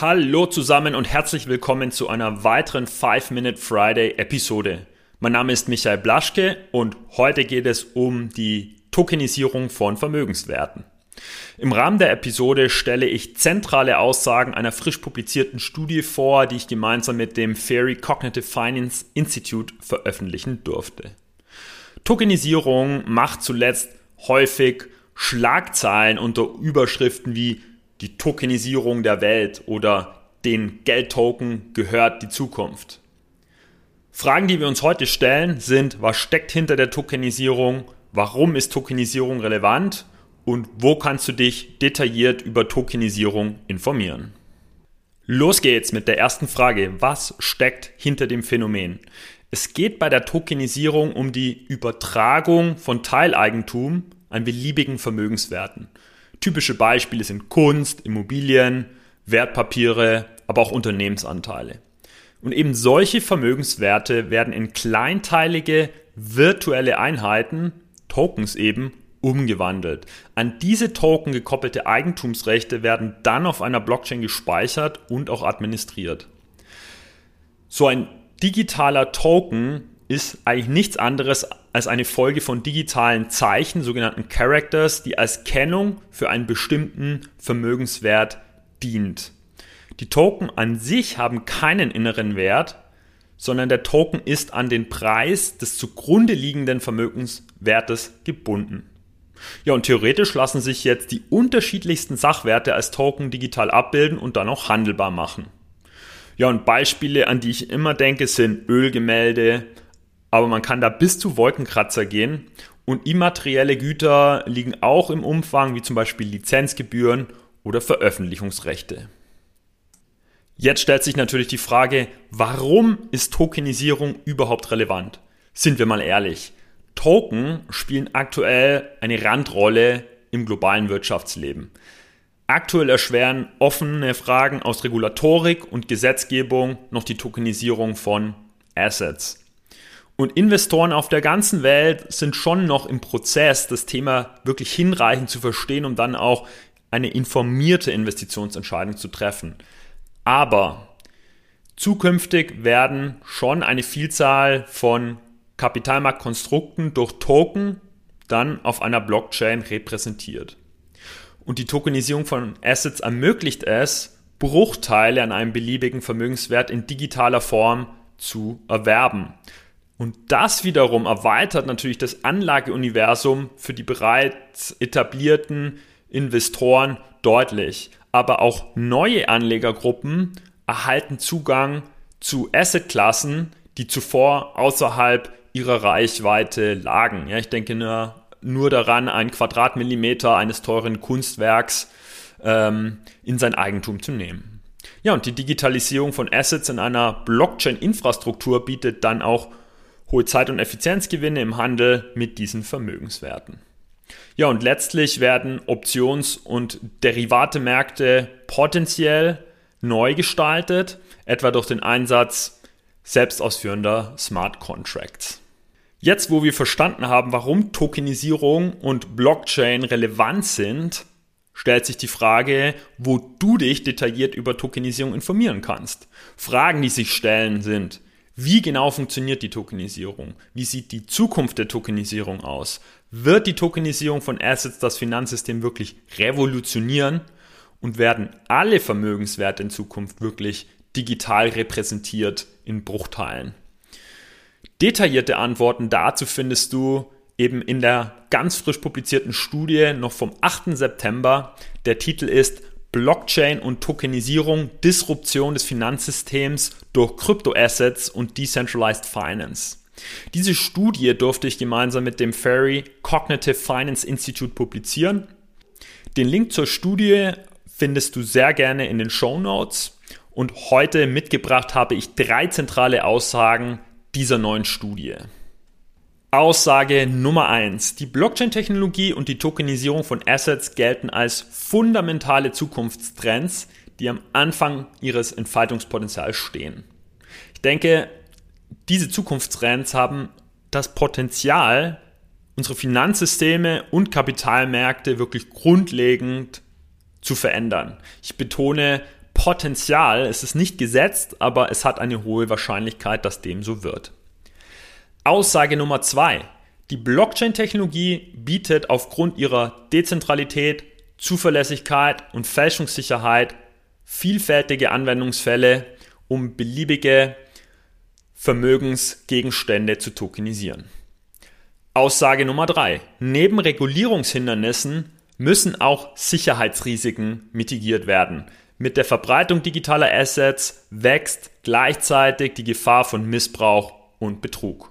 Hallo zusammen und herzlich willkommen zu einer weiteren 5-Minute Friday Episode. Mein Name ist Michael Blaschke und heute geht es um die Tokenisierung von Vermögenswerten. Im Rahmen der Episode stelle ich zentrale Aussagen einer frisch publizierten Studie vor, die ich gemeinsam mit dem Fairy Cognitive Finance Institute veröffentlichen durfte. Tokenisierung macht zuletzt häufig Schlagzeilen unter Überschriften wie die Tokenisierung der Welt oder den Geldtoken gehört die Zukunft. Fragen, die wir uns heute stellen, sind, was steckt hinter der Tokenisierung, warum ist Tokenisierung relevant und wo kannst du dich detailliert über Tokenisierung informieren. Los geht's mit der ersten Frage. Was steckt hinter dem Phänomen? Es geht bei der Tokenisierung um die Übertragung von Teileigentum an beliebigen Vermögenswerten. Typische Beispiele sind Kunst, Immobilien, Wertpapiere, aber auch Unternehmensanteile. Und eben solche Vermögenswerte werden in kleinteilige virtuelle Einheiten, Tokens eben, umgewandelt. An diese Token gekoppelte Eigentumsrechte werden dann auf einer Blockchain gespeichert und auch administriert. So ein digitaler Token ist eigentlich nichts anderes als eine Folge von digitalen Zeichen, sogenannten Characters, die als Kennung für einen bestimmten Vermögenswert dient. Die Token an sich haben keinen inneren Wert, sondern der Token ist an den Preis des zugrunde liegenden Vermögenswertes gebunden. Ja, und theoretisch lassen sich jetzt die unterschiedlichsten Sachwerte als Token digital abbilden und dann auch handelbar machen. Ja, und Beispiele, an die ich immer denke, sind Ölgemälde, aber man kann da bis zu Wolkenkratzer gehen und immaterielle Güter liegen auch im Umfang, wie zum Beispiel Lizenzgebühren oder Veröffentlichungsrechte. Jetzt stellt sich natürlich die Frage, warum ist Tokenisierung überhaupt relevant? Sind wir mal ehrlich. Token spielen aktuell eine Randrolle im globalen Wirtschaftsleben. Aktuell erschweren offene Fragen aus Regulatorik und Gesetzgebung noch die Tokenisierung von Assets. Und Investoren auf der ganzen Welt sind schon noch im Prozess, das Thema wirklich hinreichend zu verstehen, um dann auch eine informierte Investitionsentscheidung zu treffen. Aber zukünftig werden schon eine Vielzahl von Kapitalmarktkonstrukten durch Token dann auf einer Blockchain repräsentiert. Und die Tokenisierung von Assets ermöglicht es, Bruchteile an einem beliebigen Vermögenswert in digitaler Form zu erwerben. Und das wiederum erweitert natürlich das Anlageuniversum für die bereits etablierten Investoren deutlich. Aber auch neue Anlegergruppen erhalten Zugang zu Assetklassen, die zuvor außerhalb ihrer Reichweite lagen. Ja, ich denke nur, nur daran, ein Quadratmillimeter eines teuren Kunstwerks ähm, in sein Eigentum zu nehmen. Ja, und die Digitalisierung von Assets in einer Blockchain-Infrastruktur bietet dann auch hohe Zeit- und Effizienzgewinne im Handel mit diesen Vermögenswerten. Ja, und letztlich werden Options- und Derivatemärkte potenziell neu gestaltet, etwa durch den Einsatz selbstausführender Smart Contracts. Jetzt, wo wir verstanden haben, warum Tokenisierung und Blockchain relevant sind, stellt sich die Frage, wo du dich detailliert über Tokenisierung informieren kannst. Fragen, die sich stellen, sind, wie genau funktioniert die Tokenisierung? Wie sieht die Zukunft der Tokenisierung aus? Wird die Tokenisierung von Assets das Finanzsystem wirklich revolutionieren? Und werden alle Vermögenswerte in Zukunft wirklich digital repräsentiert in Bruchteilen? Detaillierte Antworten dazu findest du eben in der ganz frisch publizierten Studie noch vom 8. September. Der Titel ist Blockchain und Tokenisierung, Disruption des Finanzsystems durch Kryptoassets und Decentralized Finance. Diese Studie durfte ich gemeinsam mit dem Ferry Cognitive Finance Institute publizieren. Den Link zur Studie findest du sehr gerne in den Show Notes. Und heute mitgebracht habe ich drei zentrale Aussagen dieser neuen Studie. Aussage Nummer eins: Die Blockchain-Technologie und die Tokenisierung von Assets gelten als fundamentale Zukunftstrends, die am Anfang ihres Entfaltungspotenzials stehen. Ich denke, diese Zukunftstrends haben das Potenzial, unsere Finanzsysteme und Kapitalmärkte wirklich grundlegend zu verändern. Ich betone Potenzial. Es ist nicht gesetzt, aber es hat eine hohe Wahrscheinlichkeit, dass dem so wird. Aussage Nummer zwei. Die Blockchain-Technologie bietet aufgrund ihrer Dezentralität, Zuverlässigkeit und Fälschungssicherheit vielfältige Anwendungsfälle, um beliebige Vermögensgegenstände zu tokenisieren. Aussage Nummer drei: Neben Regulierungshindernissen müssen auch Sicherheitsrisiken mitigiert werden. Mit der Verbreitung digitaler Assets wächst gleichzeitig die Gefahr von Missbrauch und Betrug.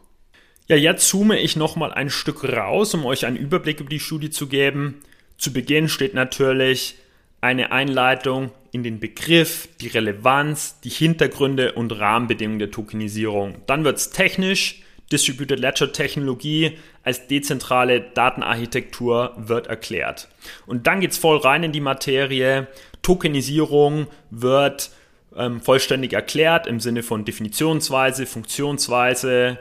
Ja, jetzt zoome ich nochmal ein Stück raus, um euch einen Überblick über die Studie zu geben. Zu Beginn steht natürlich eine Einleitung in den Begriff, die Relevanz, die Hintergründe und Rahmenbedingungen der Tokenisierung. Dann wird es technisch. Distributed Ledger Technologie als dezentrale Datenarchitektur wird erklärt. Und dann geht es voll rein in die Materie. Tokenisierung wird ähm, vollständig erklärt im Sinne von Definitionsweise, Funktionsweise,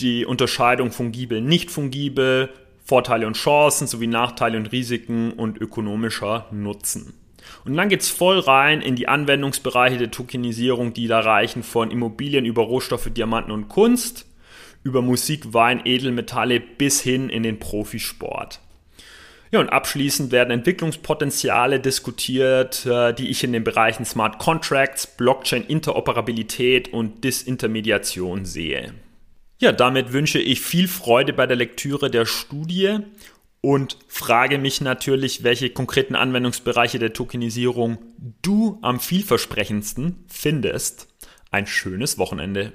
die Unterscheidung fungibel, nicht fungibel, Vorteile und Chancen sowie Nachteile und Risiken und ökonomischer Nutzen. Und dann geht's voll rein in die Anwendungsbereiche der Tokenisierung, die da reichen von Immobilien über Rohstoffe, Diamanten und Kunst, über Musik, Wein, Edelmetalle bis hin in den Profisport. Ja, und abschließend werden Entwicklungspotenziale diskutiert, äh, die ich in den Bereichen Smart Contracts, Blockchain Interoperabilität und Disintermediation sehe. Ja, damit wünsche ich viel Freude bei der Lektüre der Studie und frage mich natürlich, welche konkreten Anwendungsbereiche der Tokenisierung du am vielversprechendsten findest. Ein schönes Wochenende.